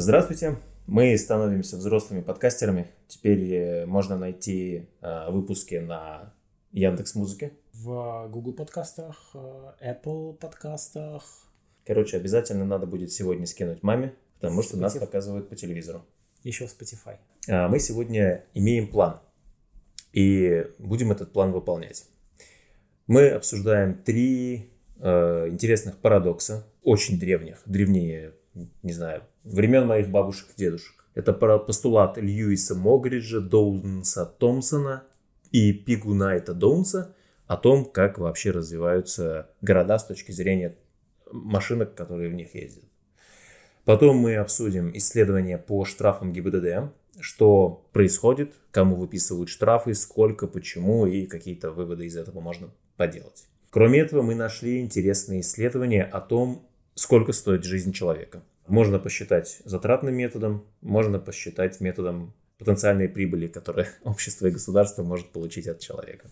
Здравствуйте. Мы становимся взрослыми подкастерами. Теперь э, можно найти э, выпуски на Яндекс Музыке. В Google подкастах, э, Apple подкастах. Короче, обязательно надо будет сегодня скинуть маме, потому что Spotify. нас показывают по телевизору. Еще в Spotify. А, Мы сегодня имеем план. И будем этот план выполнять. Мы обсуждаем три э, интересных парадокса, очень древних, древнее, не знаю, времен моих бабушек и дедушек. Это постулат Льюиса Могриджа, Доунса Томпсона и Пигу Найта Доунса о том, как вообще развиваются города с точки зрения машинок, которые в них ездят. Потом мы обсудим исследования по штрафам ГИБДД, что происходит, кому выписывают штрафы, сколько, почему и какие-то выводы из этого можно поделать. Кроме этого, мы нашли интересные исследования о том, сколько стоит жизнь человека. Можно посчитать затратным методом, можно посчитать методом потенциальной прибыли, которую общество и государство может получить от человека.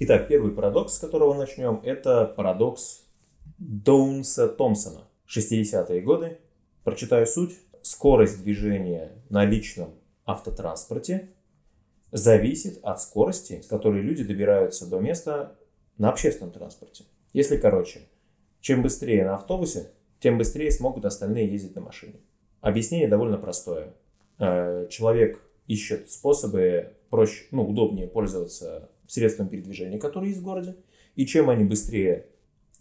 Итак, первый парадокс, с которого начнем, это парадокс Доунса Томпсона. 60-е годы. Прочитаю суть. Скорость движения на личном автотранспорте зависит от скорости, с которой люди добираются до места на общественном транспорте. Если короче, чем быстрее на автобусе, тем быстрее смогут остальные ездить на машине. Объяснение довольно простое. Э, Человек ищет способы проще, ну, удобнее пользоваться средством передвижения, которые есть в городе. И чем они быстрее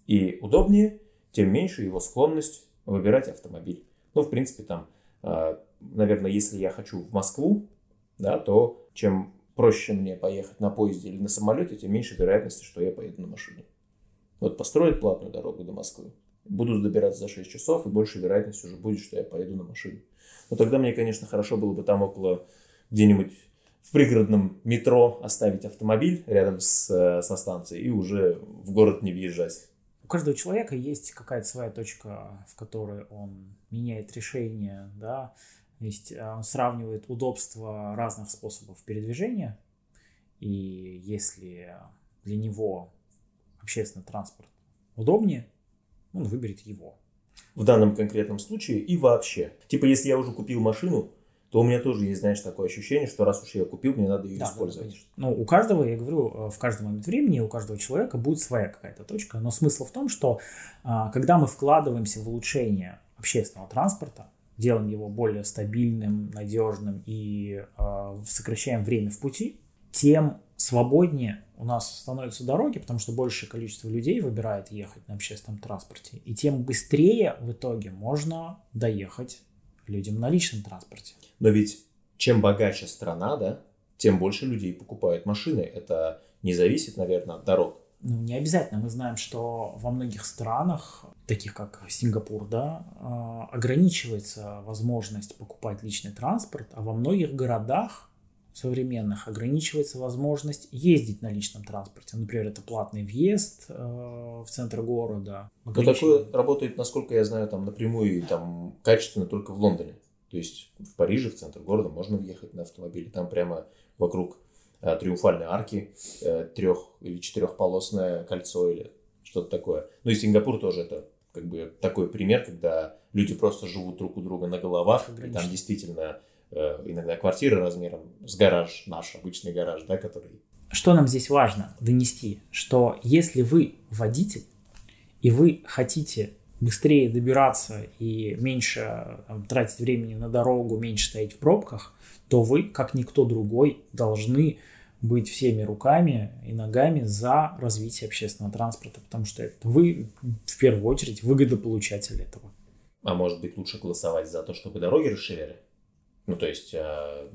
и удобнее, тем меньше его склонность выбирать автомобиль. Ну, в принципе, там, э, наверное, если я хочу в Москву, да, то чем проще мне поехать на поезде или на самолете, тем меньше вероятности, что я поеду на машине. Вот построят платную дорогу до Москвы, буду добираться за 6 часов, и больше вероятность уже будет, что я поеду на машине. Но тогда мне, конечно, хорошо было бы там около где-нибудь в пригородном метро оставить автомобиль рядом с, э, со станцией и уже в город не въезжать. У каждого человека есть какая-то своя точка, в которой он меняет решение, да, есть э, он сравнивает удобство разных способов передвижения, и если для него общественный транспорт удобнее, он выберет его. В данном конкретном случае и вообще. Типа, если я уже купил машину, то у меня тоже есть, знаешь, такое ощущение, что раз уж я купил, мне надо ее Да, да, использовать. конечно. Ну, у каждого, я говорю, э, в каждый момент времени у каждого человека будет своя какая-то точка. Но смысл в том, что а, когда мы вкладываемся в улучшение общественного транспорта, делаем его более стабильным, надежным и а, сокращаем время в пути, тем свободнее у нас становятся дороги, потому что большее количество людей выбирает ехать на общественном транспорте. И тем быстрее в итоге можно доехать людям на личном транспорте. Но ведь чем богаче страна, да, тем больше людей покупают машины. Это не зависит, наверное, от дорог. Ну, не обязательно. Мы знаем, что во многих странах, таких как Сингапур, да, а, ограничивается возможность покупать личный транспорт, а во многих городах современных ограничивается возможность ездить на личном транспорте. Например, это платный въезд э, в центр города. Но ограничивание- такое работает, насколько я знаю, там напрямую и там качественно только в Лондоне. То есть в Париже, в центр города, можно въехать на автомобиле. Там прямо вокруг э, триумфальной арки трех или четырехполосное кольцо или что-то такое. Ну и Сингапур тоже это как бы такой пример, когда люди просто живут друг у друга на головах. И там действительно э, иногда квартиры размером с гараж, наш обычный гараж, да, который Что нам здесь важно донести? Что если вы водитель, и вы хотите быстрее добираться и меньше там, тратить времени на дорогу, меньше стоять в пробках, то вы, как никто другой, должны быть всеми руками и ногами за развитие общественного транспорта, потому что это вы в первую очередь выгодополучатель этого. А может быть, лучше голосовать за то, чтобы дороги расширяли? Ну, то есть, а,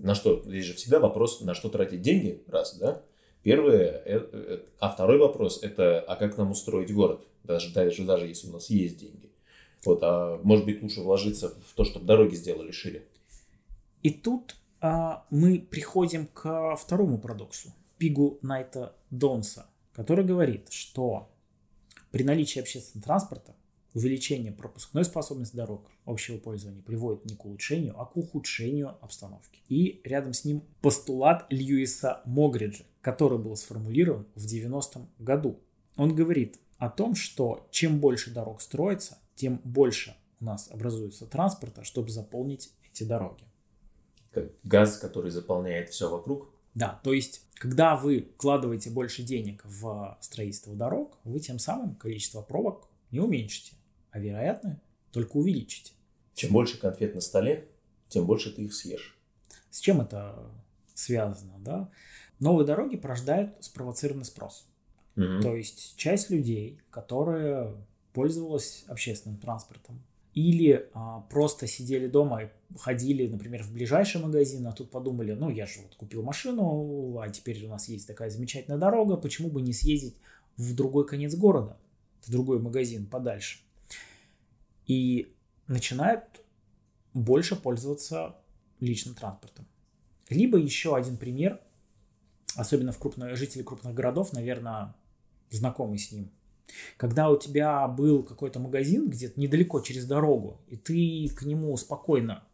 на что? Здесь же всегда вопрос, на что тратить деньги, раз, да? Первое, э, э, а второй вопрос, это, а как нам устроить город? Даже, даже, даже если у нас есть деньги. Вот, а может быть, лучше вложиться в то, чтобы дороги сделали шире? И тут а, мы приходим к второму парадоксу, Пигу Найта Донса, который говорит, что при наличии общественного транспорта увеличение пропускной способности дорог общего пользования приводит не к улучшению, а к ухудшению обстановки. И рядом с ним постулат Льюиса Могриджа, который был сформулирован в 90-м году. Он говорит о том, что чем больше дорог строится, тем больше у нас образуется транспорта, чтобы заполнить эти дороги. Как газ, который заполняет все вокруг? Да, то есть, когда вы вкладываете больше денег в строительство дорог, вы тем самым количество пробок не уменьшите, а вероятно только увеличите. Чем больше конфет на столе, тем больше ты их съешь. С чем это связано, да? Новые дороги порождают спровоцированный спрос. Мгм. То есть часть людей, которая пользовалась общественным транспортом, или а, просто сидели дома и ходили, например, в ближайший магазин, а тут подумали, ну, я же вот купил машину, а теперь у нас есть такая замечательная дорога, почему бы не съездить в другой конец города, в другой магазин подальше. И начинают больше пользоваться личным транспортом. Либо еще один пример, особенно в крупных, жители крупных городов, наверное, знакомы с ним. Когда у тебя был какой-то магазин где-то недалеко через дорогу, и ты к нему спокойно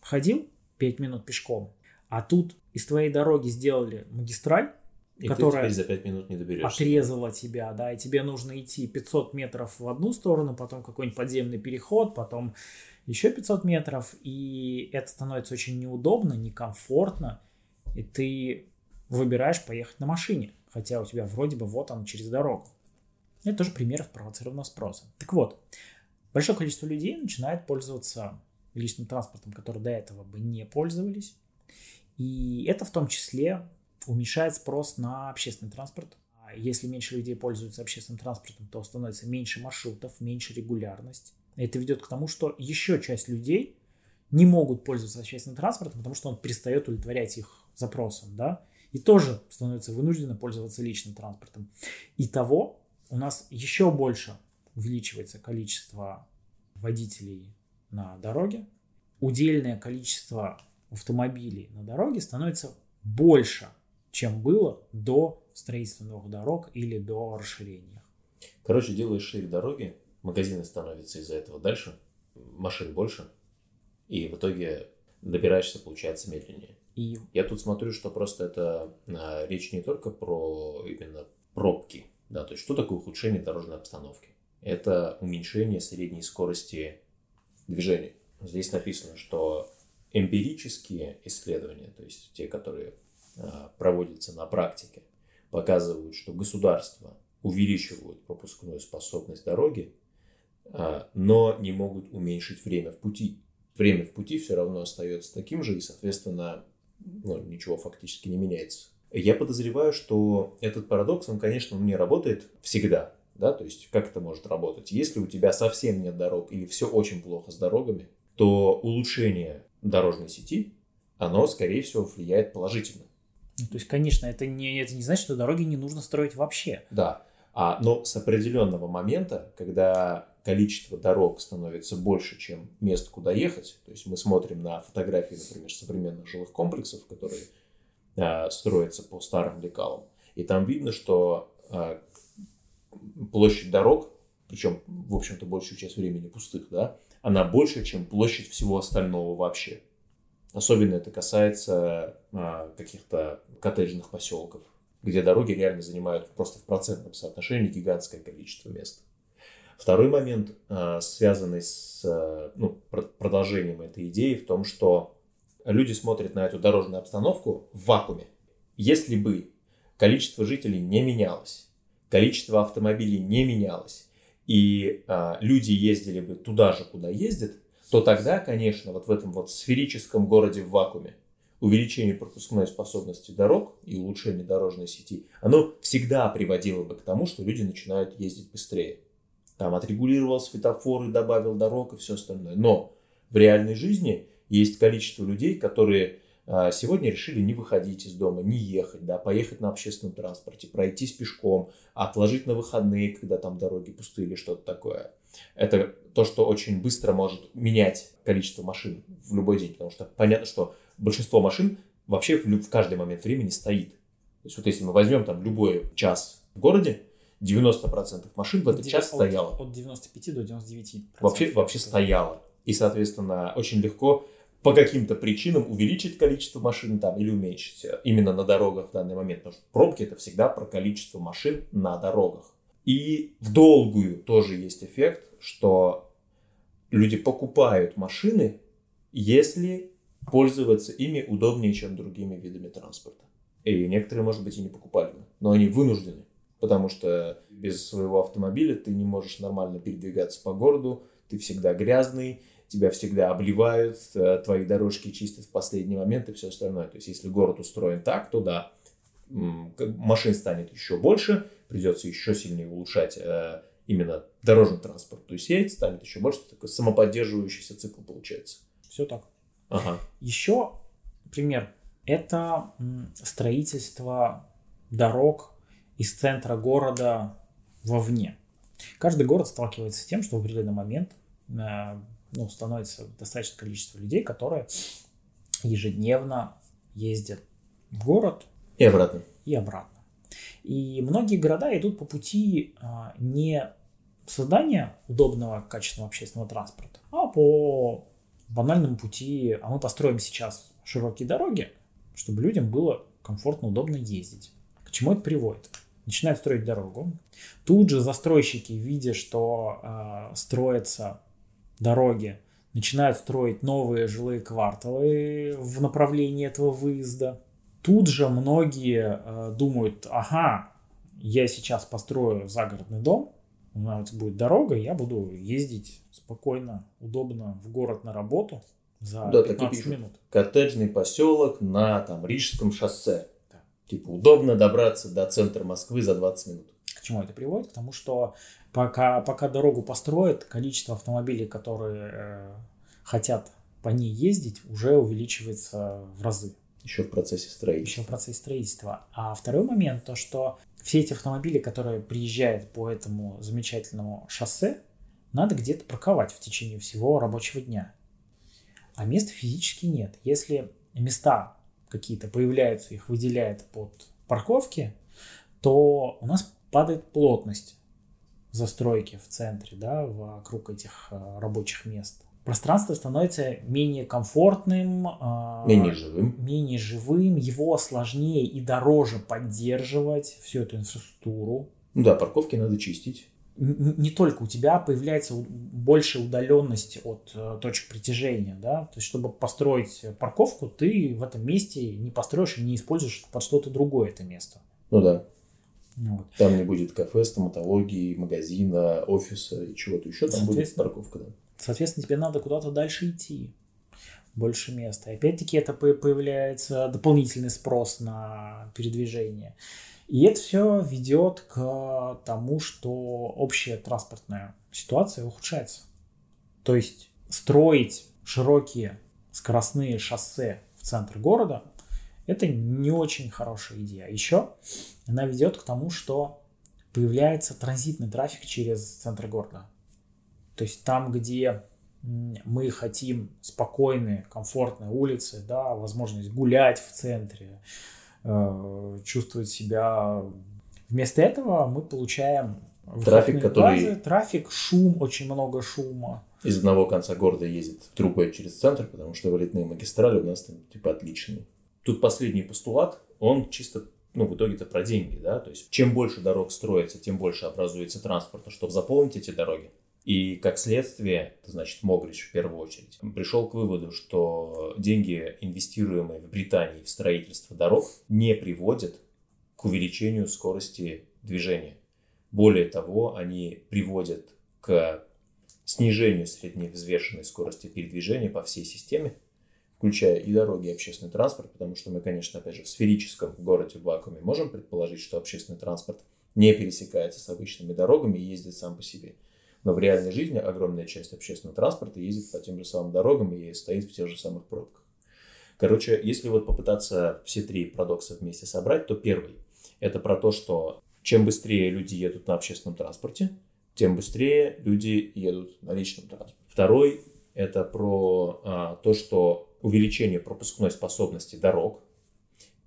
ходил 5 минут пешком, а тут из твоей дороги сделали магистраль, И которая ты за пять минут не доберешься. отрезала тебя, да, и тебе нужно идти 500 метров в одну сторону, потом какой-нибудь подземный переход, потом еще 500 метров, и это становится очень неудобно, некомфортно, и ты выбираешь поехать на машине, хотя у тебя вроде бы вот он через дорогу. Это тоже пример спровоцированного спроса. Так вот, большое количество людей начинает пользоваться личным транспортом, которые до этого бы не пользовались, и это в том числе уменьшает спрос на общественный транспорт. А Если меньше людей пользуются общественным транспортом, то становится меньше маршрутов, меньше регулярность. Это ведет к тому, что еще часть людей не могут пользоваться общественным транспортом, потому что он перестает удовлетворять их запросам, да, и тоже становятся вынуждены пользоваться личным транспортом. Итого у нас еще больше увеличивается количество водителей на дороге, удельное количество автомобилей на дороге становится больше, чем было до строительства новых дорог или до расширения. Короче, делаешь шире дороги, магазины становятся из-за этого дальше, машин больше, и в итоге добираешься, получается, медленнее. И Я тут смотрю, что просто это а, речь не только про именно пробки, да, то есть что такое ухудшение дорожной обстановки? Это уменьшение средней скорости движения. Здесь написано, что эмпирические исследования, то есть те, которые а, проводятся на практике, показывают, что государства увеличивают пропускную способность дороги, а, но не могут уменьшить время в пути. Время в пути все равно остается таким же, и, соответственно, ну, ничего фактически не меняется. Я подозреваю, что этот парадокс, он, конечно, не работает всегда. Да? То есть, как это может работать? Если у тебя совсем нет дорог или все очень плохо с дорогами, то улучшение дорожной сети, оно, скорее всего, влияет положительно. Ну, то есть, конечно, это не, это не значит, что дороги не нужно строить вообще. Да. А, но с определенного момента, когда количество дорог становится больше, чем мест, куда ехать, то есть мы смотрим на фотографии, например, современных жилых комплексов, которые а, строятся по старым лекалам, и там видно, что а, площадь дорог, причем, в общем-то, большую часть времени пустых, да, она больше, чем площадь всего остального вообще. Особенно это касается а, каких-то коттеджных поселков, где дороги реально занимают просто в процентном соотношении гигантское количество мест. Второй момент, а, связанный с а, ну, пр- продолжением этой идеи, в том, что люди смотрят на эту дорожную обстановку в вакууме. Если бы количество жителей не менялось, количество автомобилей не менялось, и а, люди ездили бы туда же, куда ездят, то тогда, конечно, вот в этом вот сферическом городе в вакууме увеличение пропускной способности дорог и улучшение дорожной сети, оно всегда приводило бы к тому, что люди начинают ездить быстрее. Там отрегулировал светофоры, добавил дорог и все остальное. Но в реальной жизни есть количество людей, которые а, сегодня решили не выходить из дома, не ехать, да, поехать на общественном транспорте, пройтись пешком, отложить на выходные, когда там дороги пустые или что-то такое. Это то, что очень быстро может менять количество машин в любой день, потому что понятно, что большинство машин вообще в, в каждый момент времени стоит. То есть вот если мы возьмем там любой час в городе, 90% машин в этот час От- стояло. От 95 до 99. Вообще, вообще стояло. И, соответственно, очень легко по каким-то причинам увеличить количество машин там или уменьшить э, именно на дорогах в данный момент. Потому что пробки это всегда про количество машин на дорогах. И в долгую тоже есть эффект, что люди покупают машины, если пользоваться ими удобнее, чем другими видами транспорта. И некоторые, может быть, и не покупали но они вынуждены, потому что без своего автомобиля ты не можешь нормально передвигаться по городу, ты всегда грязный, тебя всегда обливают, э, твои дорожки чистят в последний момент и все остальное. То есть, если город устроен так, то да, машин станет еще больше, придется еще сильнее улучшать э, именно дорожный транспорт. То есть, сеть станет еще больше, такой самоподдерживающийся цикл получается. Все так. Ага. Еще пример. Это строительство дорог из центра города вовне. Каждый город сталкивается с тем, что в определенный момент э, ну, становится достаточное количество людей, которые ежедневно ездят в город. И обратно. И обратно. И многие города идут по пути а, не создания удобного, качественного общественного транспорта, а по банальному пути, а мы построим сейчас широкие дороги, чтобы людям было комфортно, удобно ездить. К чему это приводит? Начинают строить дорогу. Тут же застройщики, видя, что э, строятся дороги, начинают строить новые жилые кварталы в направлении этого выезда. Тут же многие э, думают, ага, я сейчас построю загородный дом, у нас будет дорога, я буду ездить спокойно, удобно в город на работу за да, 15 минут. Коттеджный поселок на там Рижском шоссе. Да. Типа удобно добраться до центра Москвы за 20 минут. К чему это приводит? Потому что пока, пока дорогу построят, количество автомобилей, которые э, хотят по ней ездить, уже увеличивается в разы. Еще в процессе строительства. Еще в процессе строительства. А второй момент, то что все эти автомобили, которые приезжают по этому замечательному шоссе, надо где-то парковать в течение всего рабочего дня. А места физически нет. Если места какие-то появляются, их выделяет под парковки, то у нас падает плотность застройки в центре, да, вокруг этих э, рабочих мест пространство становится менее комфортным, а, менее живым. менее живым, его сложнее и дороже поддерживать, всю эту инфраструктуру. Ну да, парковки надо чистить. Не только у тебя появляется больше удаленность от э, точек притяжения, да, то есть чтобы построить парковку, ты в этом месте не построишь и не используешь под что-то другое это место. Ну да. Вот. Там не будет кафе, стоматологии, магазина, офиса и чего-то еще. Там будет парковка, да. Соответственно, тебе надо куда-то дальше идти. Больше места. И опять-таки это появляется дополнительный спрос на передвижение. И это все ведет к тому, что общая транспортная ситуация ухудшается. То есть строить широкие скоростные шоссе в центр города – это не очень хорошая идея. Еще она ведет к тому, что появляется транзитный трафик через центр города. То есть там, где мы хотим спокойные, комфортные улицы, да, возможность гулять в центре, э, чувствовать себя. Вместо этого мы получаем трафик, который... Трафик, шум, очень много шума. Из одного конца города ездит другой через центр, потому что вылетные магистрали у нас там типа отличные. Тут последний постулат, он чисто ну, в итоге-то про деньги, да, то есть чем больше дорог строится, тем больше образуется транспорта, чтобы заполнить эти дороги. И как следствие, значит, Могрич в первую очередь, пришел к выводу, что деньги, инвестируемые в Британии в строительство дорог, не приводят к увеличению скорости движения. Более того, они приводят к снижению средневзвешенной скорости передвижения по всей системе, включая и дороги, и общественный транспорт, потому что мы, конечно, опять же, в сферическом городе в вакууме можем предположить, что общественный транспорт не пересекается с обычными дорогами и ездит сам по себе. Но в реальной жизни огромная часть общественного транспорта ездит по тем же самым дорогам и стоит в тех же самых пробках. Короче, если вот попытаться все три парадокса вместе собрать, то первый – это про то, что чем быстрее люди едут на общественном транспорте, тем быстрее люди едут на личном транспорте. Второй – это про а, то, что увеличение пропускной способности дорог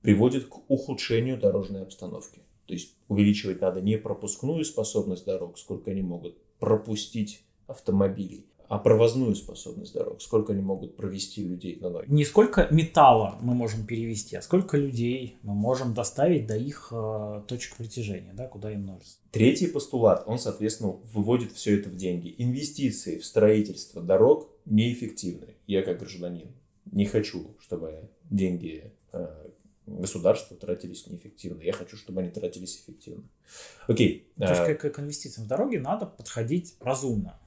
приводит к ухудшению дорожной обстановки. То есть увеличивать надо не пропускную способность дорог, сколько они могут пропустить автомобилей, а провозную способность дорог. Сколько они могут провести людей на ноги. Не сколько металла мы можем перевести, а сколько людей мы можем доставить до их э, точек притяжения, да, куда им нужно. Третий постулат, он, соответственно, выводит все это в деньги. Инвестиции в строительство дорог неэффективны. Я как гражданин не хочу, чтобы деньги э, государства тратились неэффективно. Я хочу, чтобы они тратились эффективно. Окей. То есть к, к инвестициям в дороги надо подходить разумно.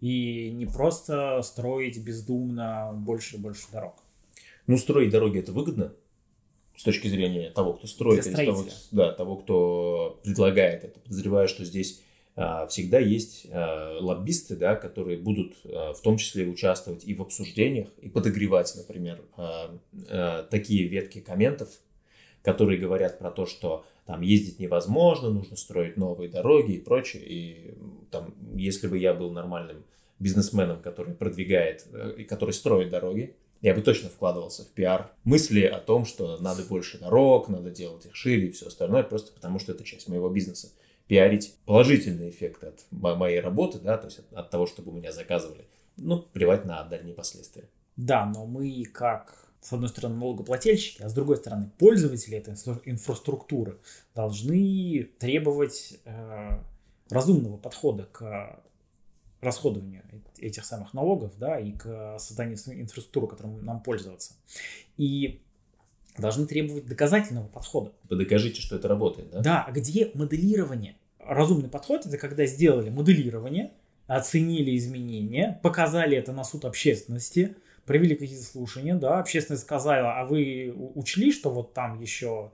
И не просто строить бездумно больше и больше дорог. Ну, строить дороги это выгодно с точки зрения того, кто строит, или того, да, того, кто предлагает это. Подозреваю, что здесь а, всегда есть а, лоббисты, да, которые будут а, в том числе участвовать и в обсуждениях, и подогревать, например, такие ветки комментов, которые говорят про то, что там ездить невозможно, нужно строить новые дороги и прочее. И там, если бы я был нормальным бизнесменом, который продвигает э, и который строит дороги, я бы точно вкладывался в пиар. Мысли о том, что надо больше дорог, надо делать их шире и все остальное, просто потому что это часть моего бизнеса. Пиарить положительный эффект от моей работы, да, то есть от, от того, чтобы меня заказывали. Ну, плевать на дальние последствия. Да, но мы как с одной стороны, налогоплательщики, а с другой стороны, пользователи этой инфраструктуры должны требовать э, разумного подхода к расходованию этих самых налогов, да, и к созданию инфраструктуры, которым нам пользоваться. И должны требовать доказательного подхода. Вы докажите, что это работает, да? Да, а где моделирование? Разумный подход – это когда сделали моделирование, оценили изменения, показали это на суд общественности – провели какие-то слушания, да, общественность сказала, а вы учли, что вот там еще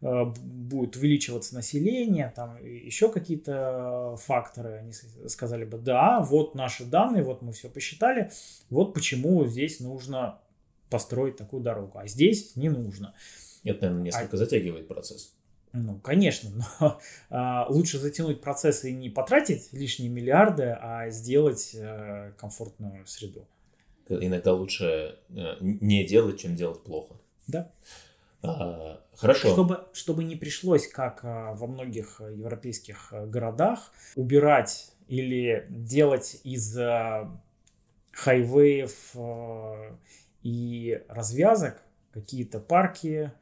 э, будет увеличиваться население, там еще какие-то факторы, они сказали бы, да, вот наши данные, вот мы все посчитали, вот почему здесь нужно построить такую дорогу, а здесь не нужно. Это, наверное, несколько а... затягивает процесс. Ну, конечно, но а, лучше затянуть процесс и не потратить лишние миллиарды, а сделать а, комфортную среду иногда лучше э, не делать, чем делать плохо. Да. А, хорошо. Чтобы, чтобы не пришлось, как а, во многих европейских э, городах, убирать или делать из хайвеев и развязок какие-то парки,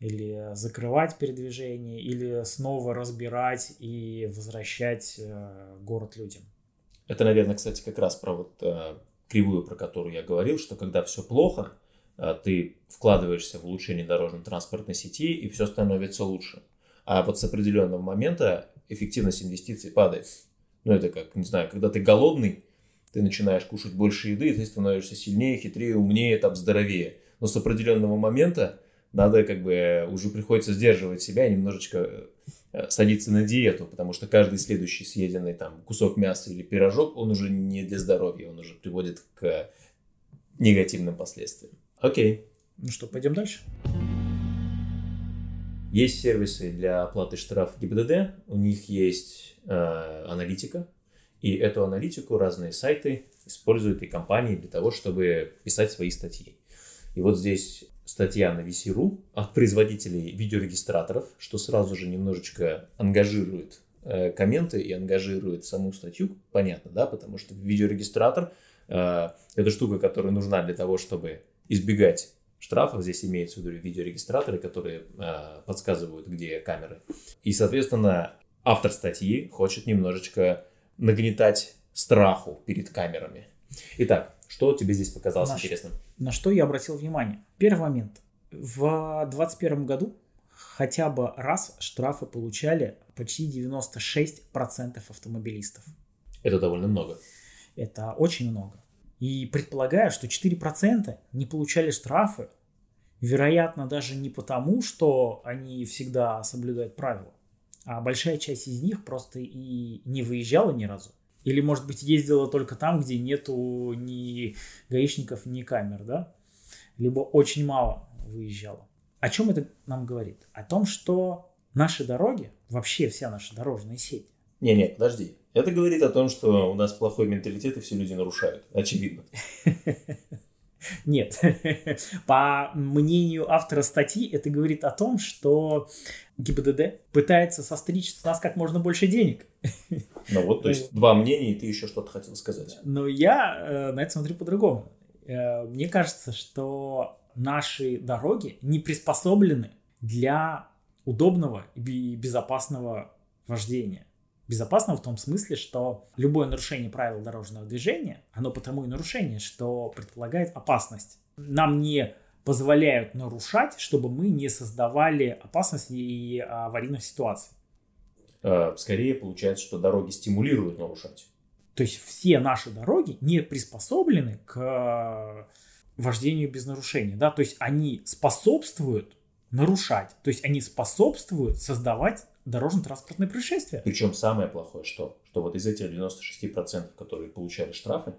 или закрывать передвижение, или снова разбирать и возвращать город людям. Это, наверное, кстати, как раз про вот кривую, про которую я говорил, что когда все плохо, а, ты вкладываешься в улучшение дорожно-транспортной сети, и все становится лучше. А вот с определенного момента эффективность инвестиций падает. Ну, это как, не знаю, когда ты голодный, ты начинаешь кушать больше еды, ты становишься сильнее, хитрее, умнее, там, здоровее. Но с определенного момента надо как бы уже приходится сдерживать себя, немножечко Э, садиться на диету, потому что каждый следующий съеденный там кусок мяса или пирожок, он уже не для здоровья, он уже приводит к негативным последствиям. Окей. Ну что, пойдем дальше? Есть сервисы для оплаты штрафа ГИБДД, у них есть э, аналитика, и эту аналитику разные сайты используют и компании для того, чтобы писать свои статьи. И вот здесь статья на VC.ru от производителей видеорегистраторов, что сразу же немножечко ангажирует э, комменты и ангажирует саму статью, понятно, да, потому что видеорегистратор э, это штука, которая нужна для того, чтобы избегать штрафов. Здесь имеется в виду видеорегистраторы, которые э, подсказывают, где камеры. И, соответственно, автор статьи хочет немножечко нагнетать страху перед камерами. Итак, что тебе здесь показалось на интересным? На что я обратил внимание? Первый момент. В 2021 году хотя бы раз штрафы получали почти 96% автомобилистов. Это довольно много. Это очень много. И предполагаю, что 4% не получали штрафы, вероятно, даже не потому, что они всегда соблюдают правила, а большая часть из них просто и не выезжала ни разу. Или, может быть, ездила только там, где нету ни гаишников, ни камер, да? Либо очень мало выезжала. О чем это нам говорит? О том, что наши дороги, вообще вся наша дорожная сеть. Не-не, подожди. Это говорит о том, что у нас плохой менталитет и все люди нарушают. Очевидно. Нет. По мнению автора статьи, это говорит о том, что ГИБДД пытается состричь с нас как можно больше денег. Ну вот, то есть два мнения, и ты еще что-то хотел сказать. Но я э, на это смотрю по-другому. Э, мне кажется, что наши дороги не приспособлены для удобного и безопасного вождения. Безопасного в том смысле, что любое нарушение правил дорожного движения, оно потому и нарушение, что предполагает опасность. Нам не позволяют нарушать, чтобы мы не создавали опасности и аварийных ситуаций. Э, скорее получается, что дороги стимулируют нарушать. То есть все наши дороги не приспособлены к вождению без нарушения. Да? То есть они способствуют нарушать. То есть они способствуют создавать дорожно-транспортные происшествия. Причем самое плохое что? Что вот из этих 96%, которые получали штрафы,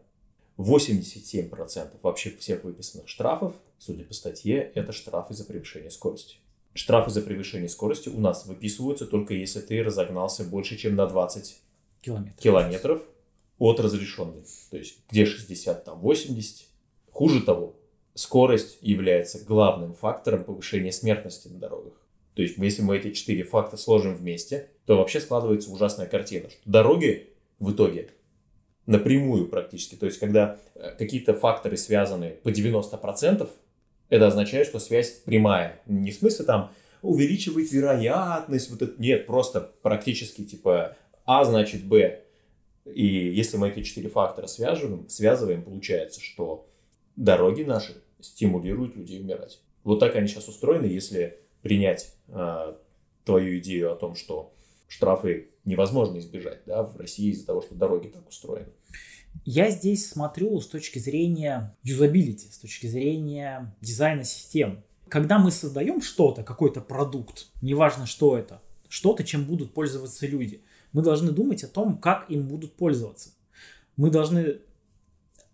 87% вообще всех выписанных штрафов, судя по статье, это штрафы за превышение скорости. Штрафы за превышение скорости у нас выписываются только если ты разогнался больше, чем на 20 километров, километров от разрешенной. То есть где 60, там 80. Хуже того, скорость является главным фактором повышения смертности на дорогах. То есть, если мы эти четыре факта сложим вместе, то вообще складывается ужасная картина, что дороги в итоге напрямую практически, то есть, когда э, какие-то факторы связаны по 90%, это означает, что связь прямая. Не в смысле там увеличивает вероятность, вот это, нет, просто практически типа А значит Б. И если мы эти четыре фактора связываем, связываем, получается, что дороги наши стимулируют людей умирать. Вот так они сейчас устроены, если принять э, твою идею о том, что штрафы невозможно избежать да, в России из-за того, что дороги так устроены. Я здесь смотрю с точки зрения юзабилити, с точки зрения дизайна систем. Когда мы создаем что-то, какой-то продукт, неважно что это, что-то, чем будут пользоваться люди, мы должны думать о том, как им будут пользоваться. Мы должны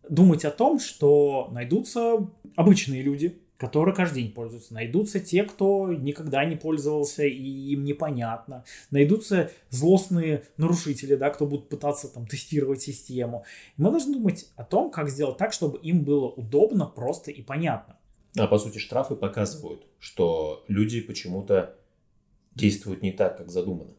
думать о том, что найдутся обычные люди, которые каждый день пользуются. Найдутся те, кто никогда не пользовался и им непонятно. Найдутся злостные нарушители, да, кто будут пытаться там тестировать систему. Мы должны думать о том, как сделать так, чтобы им было удобно, просто и понятно. А по сути штрафы показывают, что люди почему-то действуют не так, как задумано.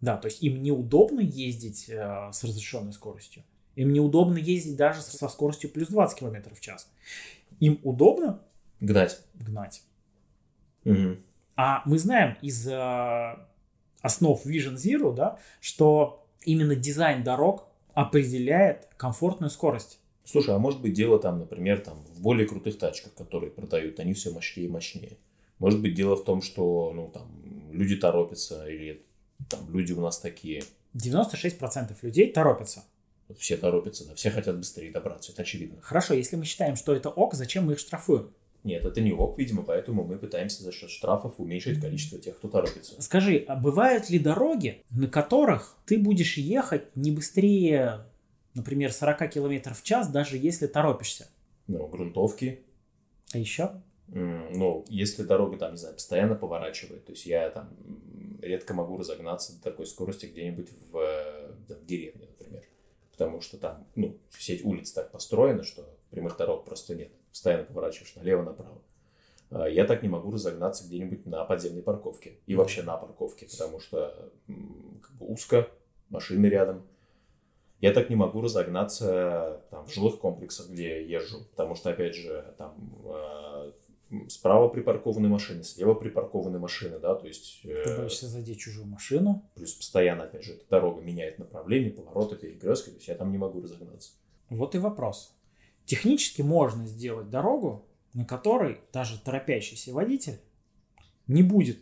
Да, то есть им неудобно ездить э, с разрешенной скоростью. Им неудобно ездить даже со скоростью плюс 20 км в час. Им удобно Гнать. Гнать. Угу. А мы знаем из э, основ Vision Zero, да, что именно дизайн дорог определяет комфортную скорость. Слушай, а может быть дело там, например, там, в более крутых тачках, которые продают, они все мощнее и мощнее. Может быть дело в том, что ну, там, люди торопятся или там, люди у нас такие. 96% людей торопятся. Все торопятся, да, все хотят быстрее добраться, это очевидно. Хорошо, если мы считаем, что это ок, зачем мы их штрафуем? Нет, это не ок, видимо, поэтому мы пытаемся за счет штрафов уменьшить количество тех, кто торопится. Скажи, а бывают ли дороги, на которых ты будешь ехать не быстрее, например, 40 км в час, даже если торопишься? Ну, грунтовки. А еще? ну, если дорога там, не знаю, постоянно поворачивает, то есть я там редко могу разогнаться до такой скорости где-нибудь в, в деревне, например. Потому что там, ну, сеть улиц так построена, что прямых дорог просто нет постоянно поворачиваешь налево-направо. А, я так не могу разогнаться где-нибудь на подземной парковке и вообще на парковке, потому что как бы узко, машины рядом. Я так не могу разогнаться там, в жилых комплексах, где я езжу, потому что, опять же, там э, справа припаркованы машины, слева припаркованы машины, да, то есть... Э, Ты боишься задеть чужую машину. Плюс постоянно, опять же, эта дорога меняет направление, повороты, перекрестки, то есть я там не могу разогнаться. Вот и вопрос. Технически можно сделать дорогу, на которой даже торопящийся водитель не будет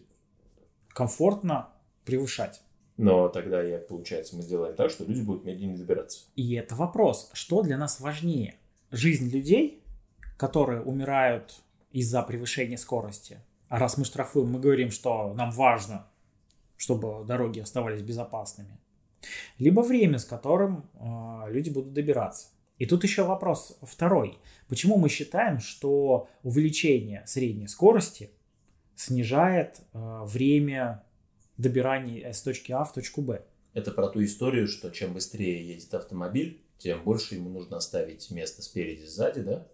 комфортно превышать. Но тогда, я, получается, мы сделаем так, что люди будут медленнее добираться. И это вопрос, что для нас важнее? Жизнь людей, которые умирают из-за превышения скорости. А раз мы штрафуем, мы говорим, что нам важно, чтобы дороги оставались безопасными. Либо время, с которым э, люди будут добираться. И тут еще вопрос второй. Почему мы считаем, что увеличение средней скорости снижает э, время добирания с точки А в точку Б? Это про ту историю, что чем быстрее едет автомобиль, тем больше ему нужно оставить место спереди, сзади, да?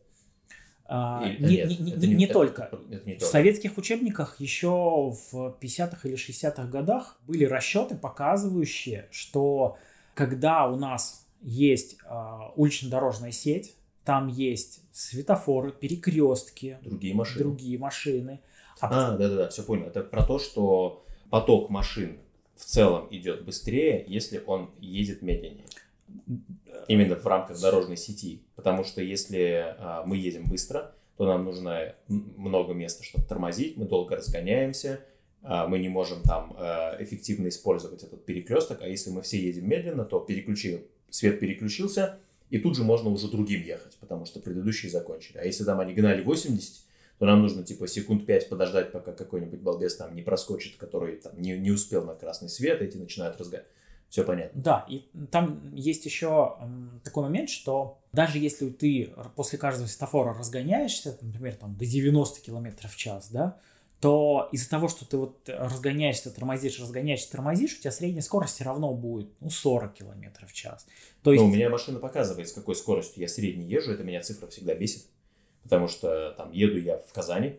А, Или- не, нет, не- не- не это- только. это- это не В только. советских учебниках еще в 50-х или 60-х годах были расчеты, показывающие, что когда у нас есть а, улично-дорожная сеть, там есть светофоры, перекрестки, Другие машины. другие машины. А А, да-да-да, все понял. Это про то, что поток машин в целом идет быстрее, если он едет медленнее. Именно в рамках дорожной сети. Потому что если а, мы едем быстро, то нам нужно много места, чтобы тормозить, мы долго разгоняемся, а, мы не можем там а, эффективно использовать этот перекресток, а если мы все едем медленно, то переключил, свет переключился, и тут же можно уже другим ехать, потому что предыдущие закончили. А если там они гнали 80, то нам нужно типа секунд 5 подождать, пока какой-нибудь балбес там не проскочит, который там не, не успел на красный свет, эти начинают разгонять. Все понятно. Да, и там есть еще такой момент, что даже если ты после каждого светофора разгоняешься, например, там, до 90 км в час, да, то из-за того, что ты вот разгоняешься, тормозишь, разгоняешься, тормозишь, у тебя средняя скорость все равно будет ну, 40 км в час. То есть, Но у меня машина показывает, с какой скоростью я средний езжу, это меня цифра всегда бесит. Потому что там еду я в Казани,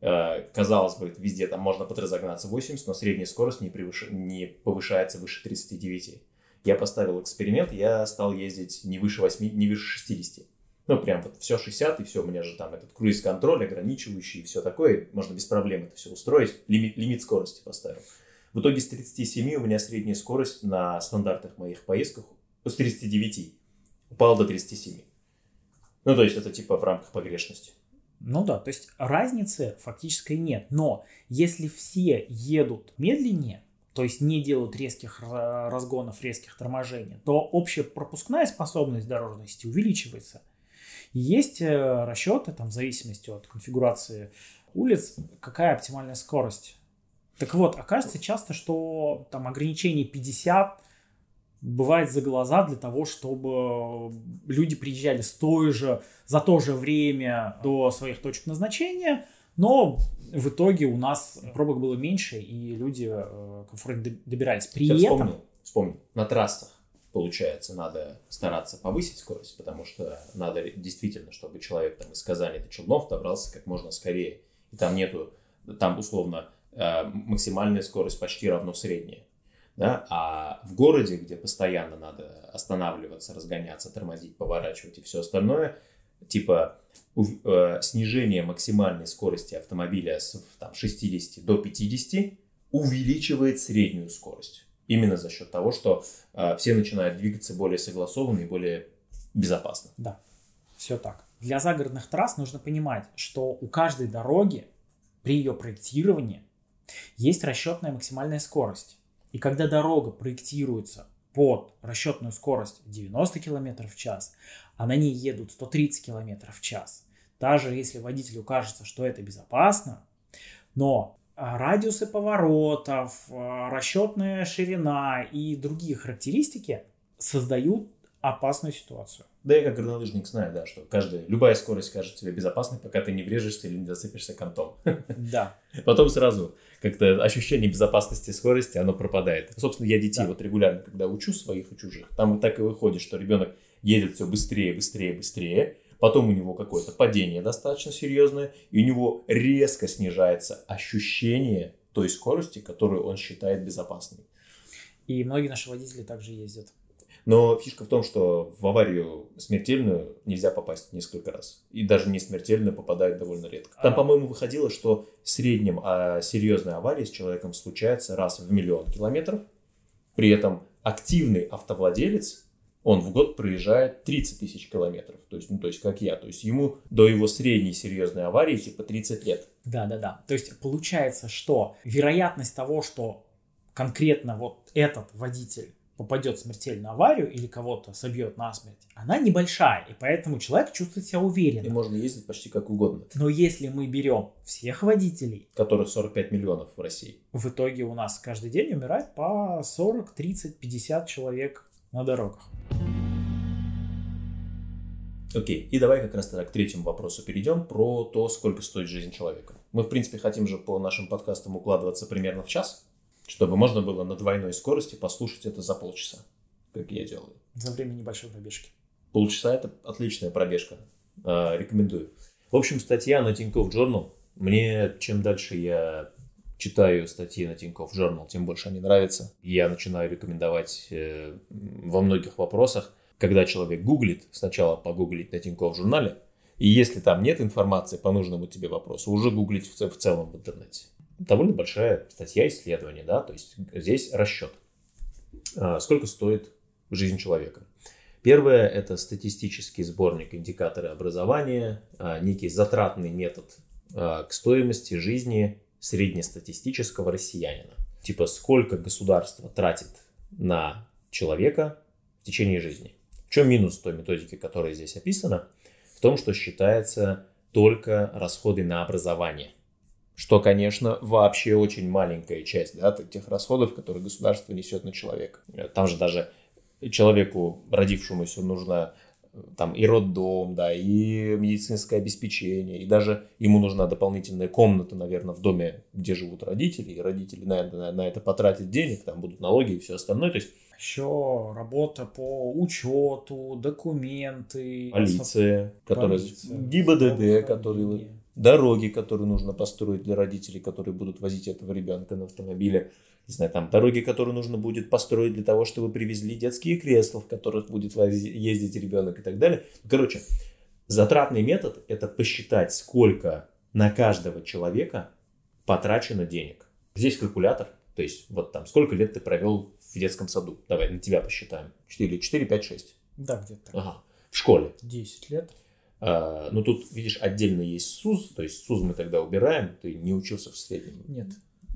э, казалось бы, везде там можно подразогнаться 80, но средняя скорость не, превыш- не повышается выше 39. Я поставил эксперимент, я стал ездить не выше 8, не выше 60. Ну, прям вот все 60, и все, у меня же там этот круиз-контроль ограничивающий и все такое, можно без проблем это все устроить, лимит, лимит скорости поставил. В итоге с 37 у меня средняя скорость на стандартных моих поездках с 39 упала до 37. Ну, то есть это типа в рамках погрешности. ну да, то есть разницы фактической нет. Но если все едут медленнее, то есть не делают резких ра- разгонов, резких торможений, то общая пропускная способность дорожной сети увеличивается. Есть э, расчеты, там, в зависимости от конфигурации улиц, какая оптимальная скорость. Так вот, окажется часто, что там ограничение 50 бывает за глаза для того, чтобы люди приезжали с той же, за то же время до своих точек назначения, но в итоге у нас пробок было меньше, и люди э, комфортно добирались. При Я этом... вспомнил, вспомнил. На трассах, получается, надо стараться повысить скорость, потому что надо действительно, чтобы человек там из Казани до Челнов добрался как можно скорее. И там нету, там условно э, максимальная скорость почти равно средняя. Да? А в городе, где постоянно надо останавливаться, разгоняться, тормозить, поворачивать и все остальное, типа э, снижение максимальной скорости автомобиля с там, 60 до 50 увеличивает среднюю скорость. Именно за счет того, что э, все начинают двигаться более согласованно и более безопасно. Да, все так. Для загородных трасс нужно понимать, что у каждой дороги при ее проектировании есть расчетная максимальная скорость. И когда дорога проектируется под расчетную скорость 90 км в час, а на ней едут 130 км в час, даже если водителю кажется, что это безопасно, но радиусы поворотов, а, расчетная ширина и другие характеристики создают опасную ситуацию. Да я как горнолыжник знаю, да, что каждая, любая скорость кажется тебе безопасной, пока ты не врежешься или не зацепишься контом. Да. Потом сразу как-то ощущение безопасности скорости, оно пропадает. Собственно, я детей Да. вот регулярно, когда учу своих и чужих, там так и выходит, что ребенок едет все быстрее, быстрее, быстрее, потом у него какое-то падение достаточно серьезное, и у него резко снижается ощущение той скорости, которую он считает безопасной. И многие наши водители также ездят. Но фишка в том, что в аварию смертельную нельзя попасть несколько раз. И даже не смертельную попадают довольно редко. Там, А. по-моему, выходило, что в среднем а, серьезная авария с человеком случается раз в миллион километров. При этом активный автовладелец, он в год проезжает 30 тысяч километров. То есть, ну, то есть, как я. То есть, ему до его средней серьезной аварии типа 30 лет. Да, да, да. То есть получается, что вероятность того, что конкретно вот этот водитель попадет в смертельную аварию или кого-то собьет насмерть, она небольшая, и поэтому человек чувствует себя И уверенно. можно ездить почти как угодно. Но если мы берем всех водителей, Которых 45 миллионов в России. в итоге у нас каждый день умирает по 40, 30, 50 человек на дорогах. Окей, и давай как раз тогда к третьему вопросу перейдем про то, сколько стоит жизнь человека. Мы, в принципе, хотим же по нашим подкастам укладываться примерно в час, чтобы можно было на двойной скорости послушать это за полчаса, как я делаю. За время небольшой пробежки. Полчаса – это отличная пробежка, Э, рекомендую. В общем, статья на Тинькофф Journal. Мне чем дальше я читаю статьи на Тинькофф Journal, тем больше они нравятся. Я начинаю рекомендовать э, во многих вопросах, когда человек гуглит, сначала погуглить на Тинькофф журнале, и если там нет информации по нужному тебе вопросу, уже гуглить в, в целом в интернете. Довольно большая статья исследования, да, то есть здесь расчет. А, сколько стоит жизнь человека? Первое – это статистический сборник индикаторы образования, а, некий затратный метод а, к стоимости жизни среднестатистического россиянина. Типа, сколько государство тратит на человека в течение жизни. В чем минус той методики, которая здесь описана? В том, что считается только расходы на образование. Что, конечно, вообще очень маленькая часть да, тех расходов, которые государство несет на человека. Там же даже человеку, родившемуся, нужно там и роддом, да, и медицинское обеспечение, и даже ему нужна дополнительная комната, наверное, в доме, где живут родители, и родители на, на, на это потратят денег, там будут налоги и все остальное, то есть еще работа по учету, документы. Полиция, которая... ГИБДД, который... Дороги, которые нужно построить для родителей, которые будут возить этого ребенка на автомобиле не знаю, там дороги, которые нужно будет построить для того, чтобы привезли детские кресла, в которых будет ездить ребенок и так далее. Короче, затратный метод – это посчитать, сколько на каждого человека потрачено денег. Здесь калькулятор, то есть вот там сколько лет ты провел в детском саду. Давай на тебя посчитаем. 4, 4 5, 6. Да, где-то. Ага. В школе. 10 лет. А, ну тут, видишь, отдельно есть СУЗ, то есть СУЗ мы тогда убираем, ты не учился в среднем. Нет.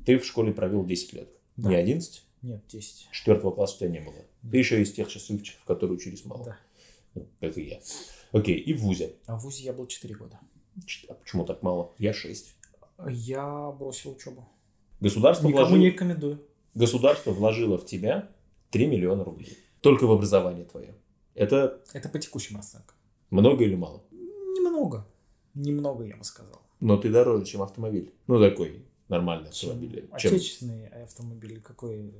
Ты в школе провел 10 лет. Да. Не 11? Нет, 10. Четвертого класса у тебя не было. Да. Ты еще из тех счастливчиков, которые учились мало. Да. Ну, как и я. Окей, и в ВУЗе? А в ВУЗе я был 4 года. А почему так мало? Я 6. Я бросил учебу. Государство Никому вложило... не рекомендую. Государство вложило в тебя 3 миллиона рублей. Только в образование твое. Это... Это по текущим расценкам. Много или мало? Немного. Немного, я бы сказал. Но ты дороже, чем автомобиль. Ну, такой нормальные автомобили. Чем... Отечественные автомобили какой?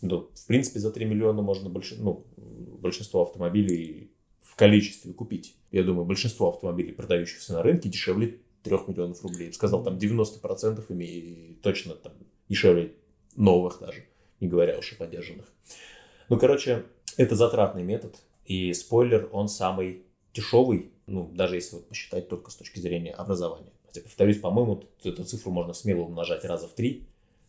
Ну, в принципе, за 3 миллиона можно больше, ну, большинство автомобилей в количестве купить. Я думаю, большинство автомобилей, продающихся на рынке, дешевле 3 миллионов рублей. Сказал, там 90% ими точно там дешевле новых даже, не говоря уж о поддержанных. Ну, короче, это затратный метод, и спойлер, он самый дешевый, ну, даже если вот посчитать только с точки зрения образования. Повторюсь, по-моему, эту цифру можно смело умножать раза в три,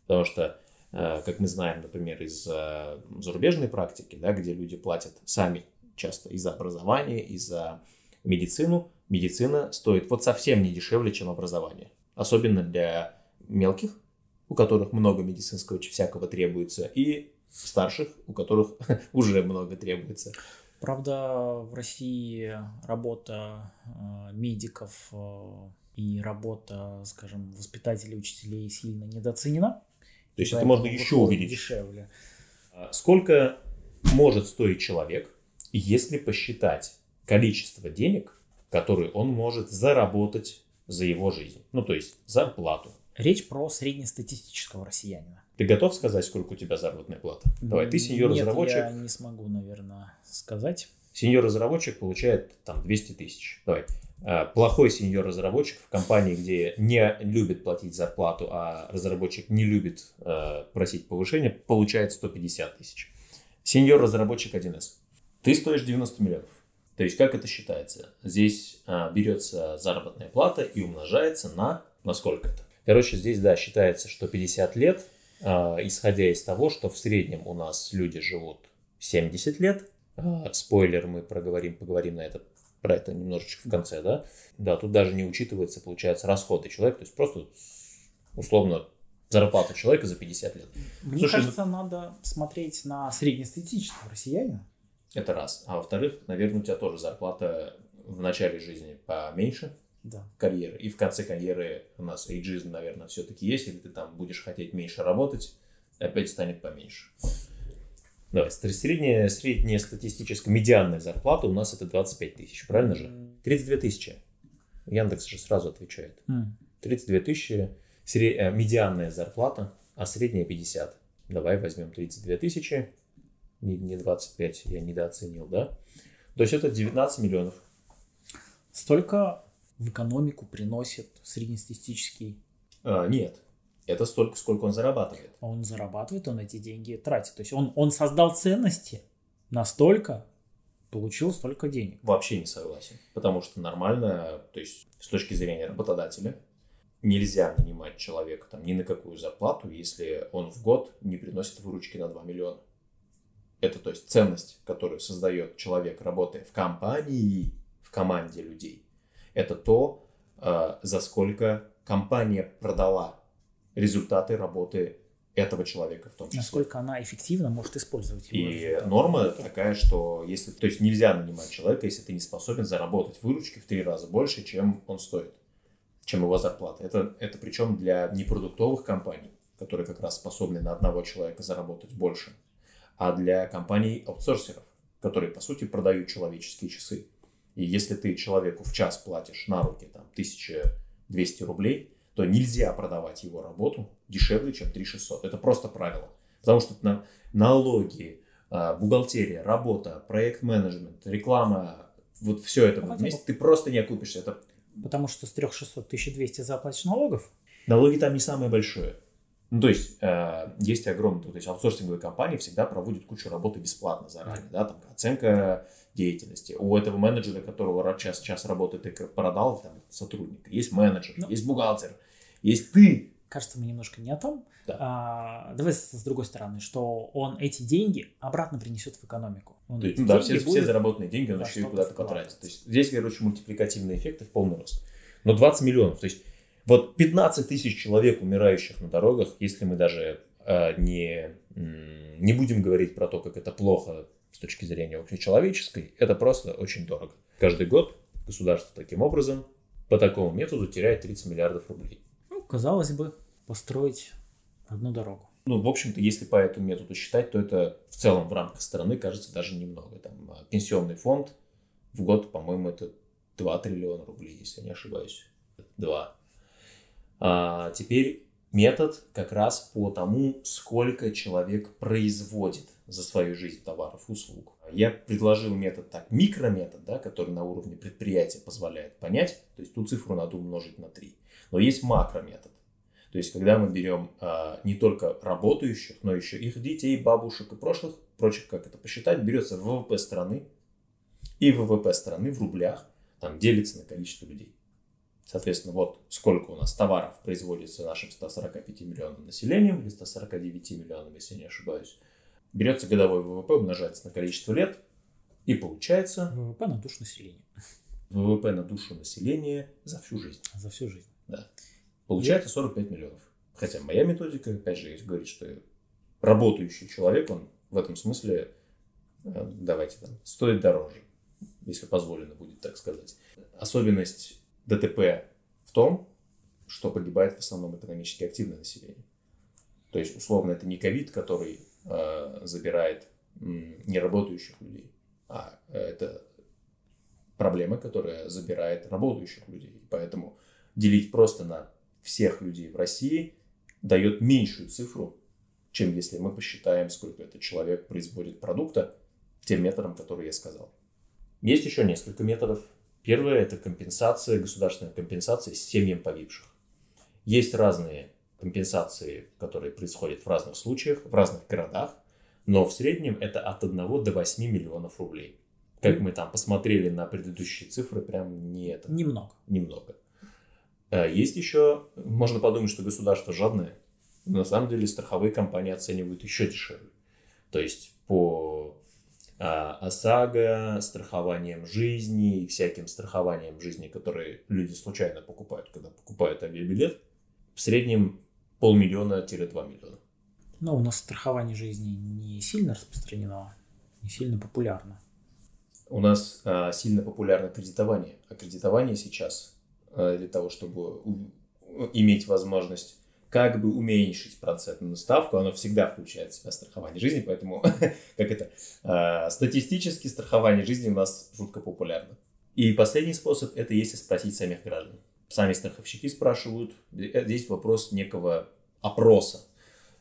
потому что, э, как мы знаем, например, из э, зарубежной практики, да, где люди платят сами часто и за образование, и за медицину, медицина стоит вот совсем не дешевле, чем образование. Особенно для мелких, у которых много медицинского всякого требуется, и старших, у которых уже много требуется. Правда, в России работа э, медиков и работа, скажем, воспитателей, учителей сильно недооценена. То есть это можно еще увидеть. Дешевле. А сколько может стоить человек, если посчитать количество денег, которые он может заработать за его жизнь? Ну, то есть зарплату. Речь про среднестатистического россиянина. Ты готов сказать, сколько у тебя заработная плата? Давай, ты сеньор-разработчик. Нет, я не смогу, наверное, сказать. Сеньор-разработчик получает там 200 тысяч. Давай. А, плохой сеньор-разработчик в компании, где не любит платить зарплату, а разработчик не любит э, просить повышения, получает 150 тысяч. Сеньор-разработчик 1С. Ты стоишь 90 миллионов. То есть, как это считается? Здесь а, берется заработная плата и умножается на... На сколько это? Короче, здесь, да, считается, что 50 лет, а, исходя из того, что в среднем у нас люди живут 70 лет, а, спойлер, мы проговорим, поговорим на это, про это немножечко в конце, да? Да, тут даже не учитывается, получается, расходы человека, то есть просто условно зарплата человека за 50 лет. Мне Слушай, кажется, надо смотреть на среднестатистического россиянина. Это раз. А во-вторых, наверное, у тебя тоже зарплата в начале жизни поменьше да. карьеры. И в конце карьеры у нас эйджизм, наверное, все-таки есть. Если ты там будешь хотеть меньше работать, опять станет поменьше. Да, средняя, средняя статистическая медианная зарплата у нас это 25 тысяч, правильно же? 32 тысячи. Яндекс же сразу отвечает. 32 тысячи сред... Э, медианная зарплата, а средняя 50. Давай возьмем 32 тысячи, не, не 25, я недооценил, да? То есть это 19 миллионов. Столько в экономику приносит среднестатистический? А, нет. Это столько, сколько он зарабатывает. Он зарабатывает, он эти деньги тратит. То есть он, он создал ценности настолько, получил столько денег. Вообще не согласен. Потому что нормально, то есть с точки зрения работодателя, нельзя нанимать человека там ни на какую зарплату, если он в год не приносит выручки на 2 миллиона. Это то есть ценность, которую создает человек, работая в компании, в команде людей. Это то, э, за сколько компания продала результаты работы этого человека в том числе. Насколько она эффективно может использовать его. И результаты. норма такая, что если, то есть нельзя нанимать человека, если ты не способен заработать выручки в три раза больше, чем он стоит, чем его зарплата. Это, это причем для непродуктовых компаний, которые как раз способны на одного человека заработать больше, а для компаний аутсорсеров, которые по сути продают человеческие часы. И если ты человеку в час платишь на руки там 1200 рублей, то нельзя продавать его работу дешевле, чем 3600. Это просто правило. Потому что на, налоги, а, бухгалтерия, работа, проект-менеджмент, реклама, вот все это ну, вместе, ты просто не окупишься. Это... Потому что с 3600 1200 заплатишь налогов? Налоги там не самое большое. Ну, то есть, э, есть огромные, то есть, аутсорсинговые компании всегда проводят кучу работы бесплатно заранее, да, там, оценка деятельности. У этого менеджера, которого час, час работает и продал, там, сотрудник, есть менеджер, ну, есть бухгалтер, есть ты. Кажется, мы немножко не о том. Да. А, давай с, с другой стороны, что он эти деньги обратно принесет в экономику. Он есть, ну, да, все, все заработанные деньги он еще и куда-то потратит. То есть здесь, короче, мультипликативные эффекты в полный рост. Но 20 миллионов, то есть вот 15 тысяч человек, умирающих на дорогах, если мы даже э, не, не будем говорить про то, как это плохо с точки зрения общечеловеческой, это просто очень дорого. Каждый год государство таким образом по такому методу теряет 30 миллиардов рублей казалось бы, построить одну дорогу. Ну, в общем-то, если по этому методу считать, то это в целом в рамках страны кажется даже немного. Там а, пенсионный фонд в год, по-моему, это 2 триллиона рублей, если я не ошибаюсь. 2. А теперь метод как раз по тому, сколько человек производит за свою жизнь товаров и услуг. Я предложил метод так, микрометод, да, который на уровне предприятия позволяет понять, то есть ту цифру надо умножить на 3. Но есть макрометод. То есть, когда мы берем а, не только работающих, но еще их детей, бабушек и прошлых, прочих, как это посчитать, берется ВВП страны, и ВВП страны в рублях там делится на количество людей. Соответственно, вот сколько у нас товаров производится нашим 145 миллионам населением, или 149 миллионам, если не ошибаюсь. Берется годовой ВВП, умножается на количество лет, и получается... ВВП на душу населения. ВВП на душу населения за всю жизнь. За всю жизнь. Да. Получается 45 миллионов. Хотя моя методика, опять же, говорит, что работающий человек, он в этом смысле, э, давайте там, стоит дороже, если позволено будет так сказать. Особенность ДТП в том, что погибает в основном экономически активное население. То есть, условно, это не ковид, который э, забирает м, неработающих людей, а это проблема, которая забирает работающих людей. Поэтому делить просто на всех людей в России дает меньшую цифру, чем если мы посчитаем, сколько этот человек производит продукта тем методом, который я сказал. Есть еще несколько методов. Первое – это компенсация, государственная компенсация семьям погибших. Есть разные компенсации, которые происходят в разных случаях, в разных городах, но в среднем это от 1 до 8 миллионов рублей. Как мы там посмотрели на предыдущие цифры, прям не это. Немного. Немного. А есть еще, можно подумать, что государство жадное. Но на самом деле страховые компании оценивают еще дешевле. То есть по а, ОСАГО, страхованием жизни и всяким страхованием жизни, которые люди случайно покупают, когда покупают авиабилет, в среднем полмиллиона-2 миллиона. Но у нас страхование жизни не сильно распространено, не сильно популярно. У нас а, сильно популярно кредитование. А кредитование сейчас Э, для того, чтобы иметь возможность как бы уменьшить процентную ставку, оно всегда включает в себя страхование жизни, поэтому, как это, э, статистически страхование жизни у нас жутко популярно. И последний способ – это если спросить самих граждан. Сами страховщики спрашивают, э, здесь вопрос некого опроса.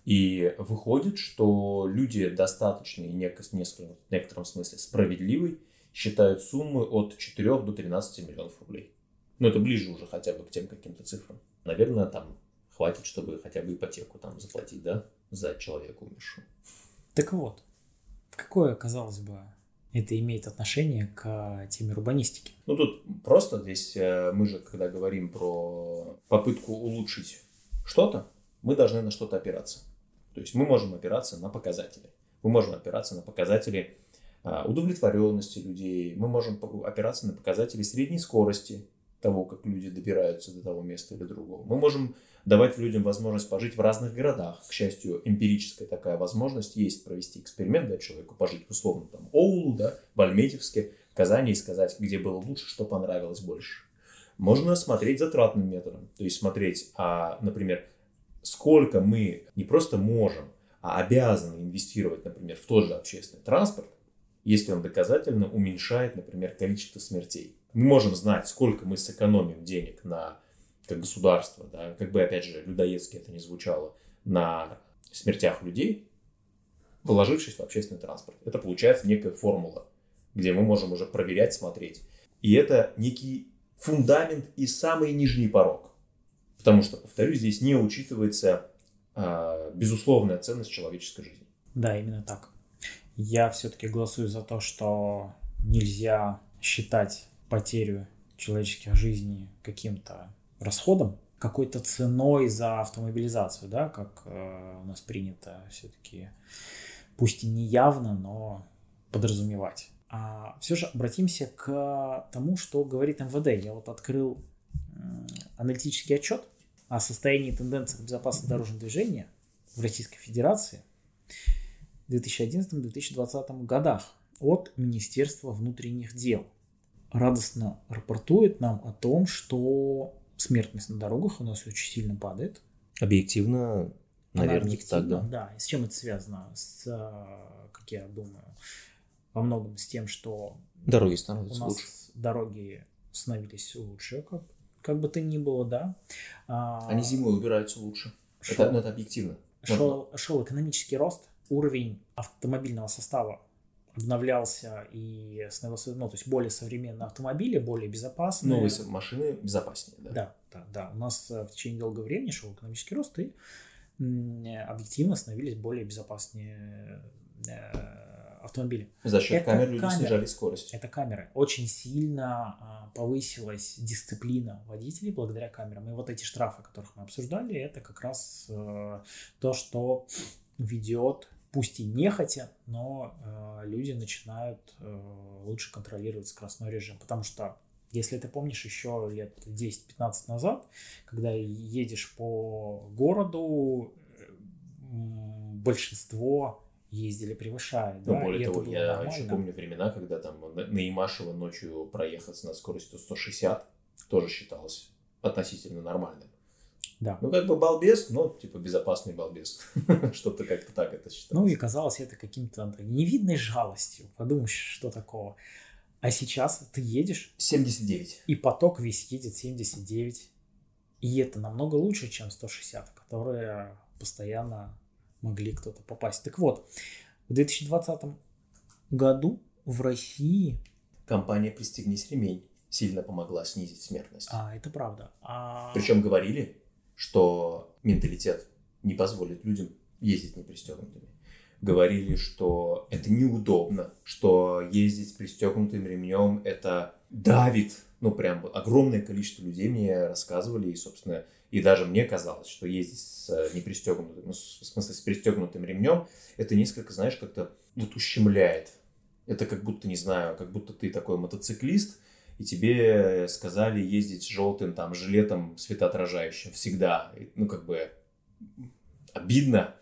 И выходит, что люди достаточно и в некотором смысле справедливый считают суммы от 4 до 13 миллионов рублей Ну, это ближе уже хотя бы к тем каким-то цифрам. Наверное, там хватит, чтобы хотя бы ипотеку там заплатить, да, за человека умершего. Так вот, какое, казалось бы, это имеет отношение к теме урбанистики? Ну, тут просто здесь э, мы же, когда говорим про попытку улучшить что-то, мы должны на что-то опираться. То есть мы можем опираться на показатели. Мы можем опираться на показатели а, удовлетворенности людей, мы можем опираться на показатели средней скорости того, как люди добираются до того места или другого. Мы можем давать людям возможность пожить в разных городах. К счастью, эмпирическая такая возможность есть провести эксперимент, дать человеку пожить условно там Оулу, да, в Альметьевске, Казани и сказать, где было лучше, что понравилось больше. Можно смотреть затратным методом, то есть смотреть, а, например, сколько мы не просто можем, а обязаны инвестировать, например, в тот же общественный транспорт, если он доказательно уменьшает, например, количество смертей. Мы можем знать, сколько мы сэкономим денег на как государство, да, как бы, опять же, людоедски это не звучало, на смертях людей, вложившись в общественный транспорт. Это получается некая формула, где мы можем уже проверять, смотреть. И это некий фундамент и самый нижний порог. Потому что, повторюсь, здесь не учитывается э, безусловная ценность человеческой жизни. Да, именно так. Я все-таки голосую за то, что нельзя считать потерю человеческих жизней каким-то расходом, какой-то ценой за автомобилизацию, да, как э, у нас принято все-таки, пусть и не явно, но подразумевать. А все же обратимся к тому, что говорит МВД. Я вот открыл аналитический отчет о состоянии и тенденциях безопасности дорожного движения в Российской Федерации в 2011-2020 годах от Министерства внутренних дел. Радостно рапортует нам о том, что смертность на дорогах у нас очень сильно падает. Объективно, наверное, объективно, так, да. да. И с чем это связано? С, а, как я думаю, во многом с тем, что дороги становятся у нас лучше. дороги становились лучше, как, как бы то ни было, да. А, Они зимой убираются лучше. Шел, это, ну, это объективно. Шел, шел экономический рост, уровень автомобильного состава обновлялся и становился, ну, то есть более современные автомобили, более безопасные. Новые машины безопаснее, да? Да, да, да. У нас э, в течение долгого времени шел экономический рост, и объективно становились более безопасные э, автомобили. За счет это камер люди камеры. снижали скорость. Это камеры. Очень сильно а, повысилась дисциплина водителей благодаря камерам. И вот эти штрафы, которых мы обсуждали, это как раз э, то, что ведет пусть и нехотя, но э, люди начинают э, лучше контролировать скоростной режим. Потому что, если ты помнишь, еще лет 10-15 назад, когда едешь по городу, большинство ездили превышая. Ну, да, более того, я нормально. еще помню времена, когда там на Имашево ночью проехать на скоростью 160 тоже считалось относительно нормальным. Да. Ну, как бы балбес, но типа безопасный балбес. Что-то как-то так это считалось. Ну, и казалось это каким-то невидной жалостью. Подумаешь, что такого. А сейчас ты едешь... 79. И поток весь едет 79. И это намного лучше, чем 160, которые постоянно могли кто-то попасть. Так вот, в 2020 году в России... Компания «Пристегнись ремень» сильно помогла снизить смертность. А, это правда. А... Причем говорили, что менталитет не позволит людям ездить непристегнутыми. Говорили, что это неудобно, что ездить с пристегнутым ремнем это давит. Ну, прям огромное количество людей мне рассказывали, и, собственно, и даже мне казалось, что ездить с непристегнутым, ну, в смысле, с пристегнутым ремнем, это несколько, знаешь, как-то вот ущемляет. Это как будто, не знаю, как будто ты такой мотоциклист, и тебе сказали ездить желтым там жилетом светоотражающим всегда. Ну, как бы обидно.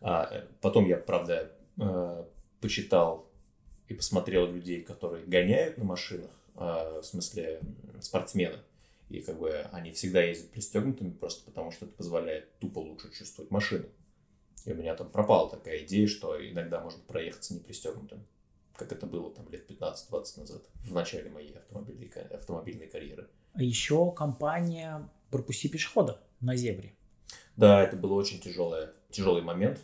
А, потом я, правда, э, почитал и посмотрел людей, которые гоняют на машинах, а, в смысле спортсмены. И как бы они всегда ездят пристегнутыми, просто потому что это позволяет тупо лучше чувствовать машину. И у меня там пропала такая идея, что иногда можно проехаться не пристегнутым как это было там лет 15-20 назад, в начале моей автомобильной, автомобильной карьеры. А еще компания «Пропусти пешехода» на «Зебре». Да, это был очень тяжелый, тяжелый момент.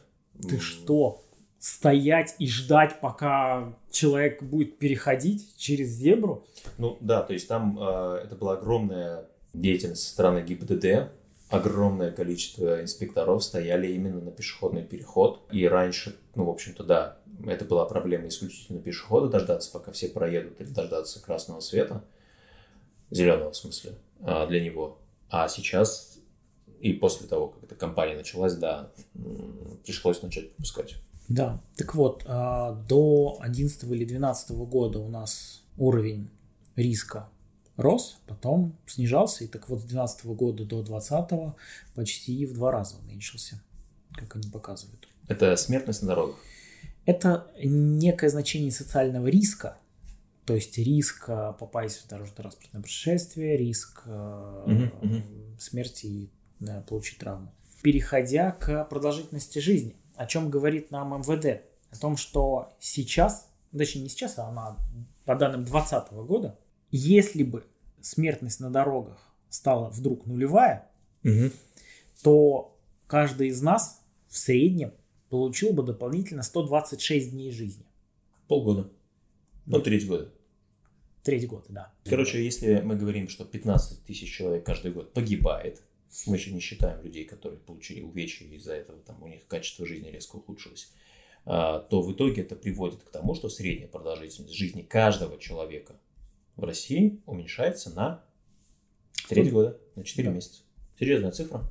Ты что? стоять и ждать, пока человек будет переходить через зебру. Ну да, то есть там э, это была огромная деятельность со стороны ГИБДД, огромное количество инспекторов стояли именно на пешеходный переход. И раньше, ну, в общем-то, да, это была проблема исключительно пешехода, дождаться, пока все проедут, или дождаться красного света, зеленого в смысле, а, для него. А сейчас и после того, как эта кампания началась, да, пришлось начать пропускать. Да, так вот, а, до 11 или 12 года у нас уровень риска рос, потом снижался, и так вот с 2012 года до 2020 почти в два раза уменьшился, как они показывают. Это смертность на дорогах? Это некое значение социального риска, то есть риск э, попасть в дорожно-транспортное происшествие, риск угу, угу. смерти и да, получить травму. Переходя к продолжительности жизни, о чем говорит нам МВД? О том, что сейчас, точнее не сейчас, а на, по данным 2020 года, если бы смертность на дорогах стала вдруг нулевая, угу. то каждый из нас в среднем получил бы дополнительно 126 дней жизни. Полгода. Ну, треть года. Треть года, да. Короче, если мы говорим, что 15 тысяч человек каждый год погибает, мы еще не считаем людей, которые получили увечья из-за этого, там у них качество жизни резко ухудшилось, а, то в итоге это приводит к тому, что средняя продолжительность жизни каждого человека в России уменьшается на треть года, на 4 да. месяца. Серьезная цифра.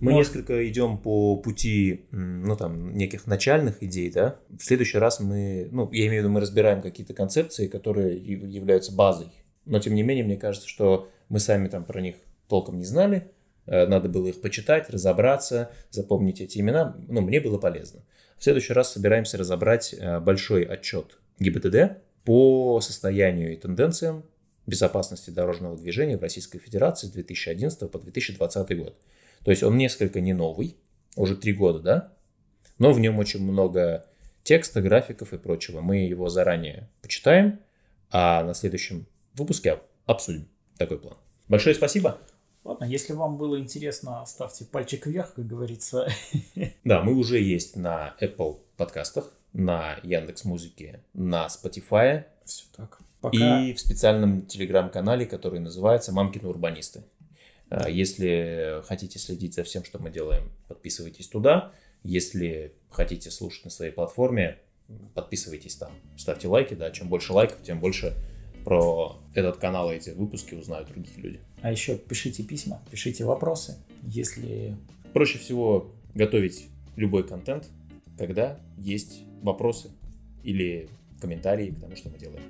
Мы Может. несколько идем по пути, ну, там, неких начальных идей, да. В следующий раз мы, ну, я имею в виду, мы разбираем какие-то концепции, которые являются базой. Но, тем не менее, мне кажется, что мы сами там про них толком не знали. Э, надо было их почитать, разобраться, запомнить эти имена. Ну, мне было полезно. В следующий раз собираемся разобрать э, большой отчет ГИБДД по состоянию и тенденциям безопасности дорожного движения в Российской Федерации с 2011 по 2020 год. То есть он несколько не новый, уже три года, да? Но в нем очень много текста, графиков и прочего. Мы его заранее почитаем, а на следующем выпуске обсудим такой план. Большое спасибо. Ладно, если вам было интересно, ставьте пальчик вверх, как говорится. Да, мы уже есть на Apple подкастах, на Яндекс Музыке, на Spotify. Все так. Пока... И в специальном телеграм-канале, который называется «Мамкины урбанисты». А, если хотите следить за всем, что мы делаем, подписывайтесь туда. Если хотите слушать на своей платформе, подписывайтесь там. Ставьте лайки, да, чем больше лайков, тем больше про этот канал и эти выпуски узнают другие люди. А еще пишите письма, пишите вопросы, если... Проще всего готовить любой контент, когда есть вопросы или комментарии к тому, что мы делаем.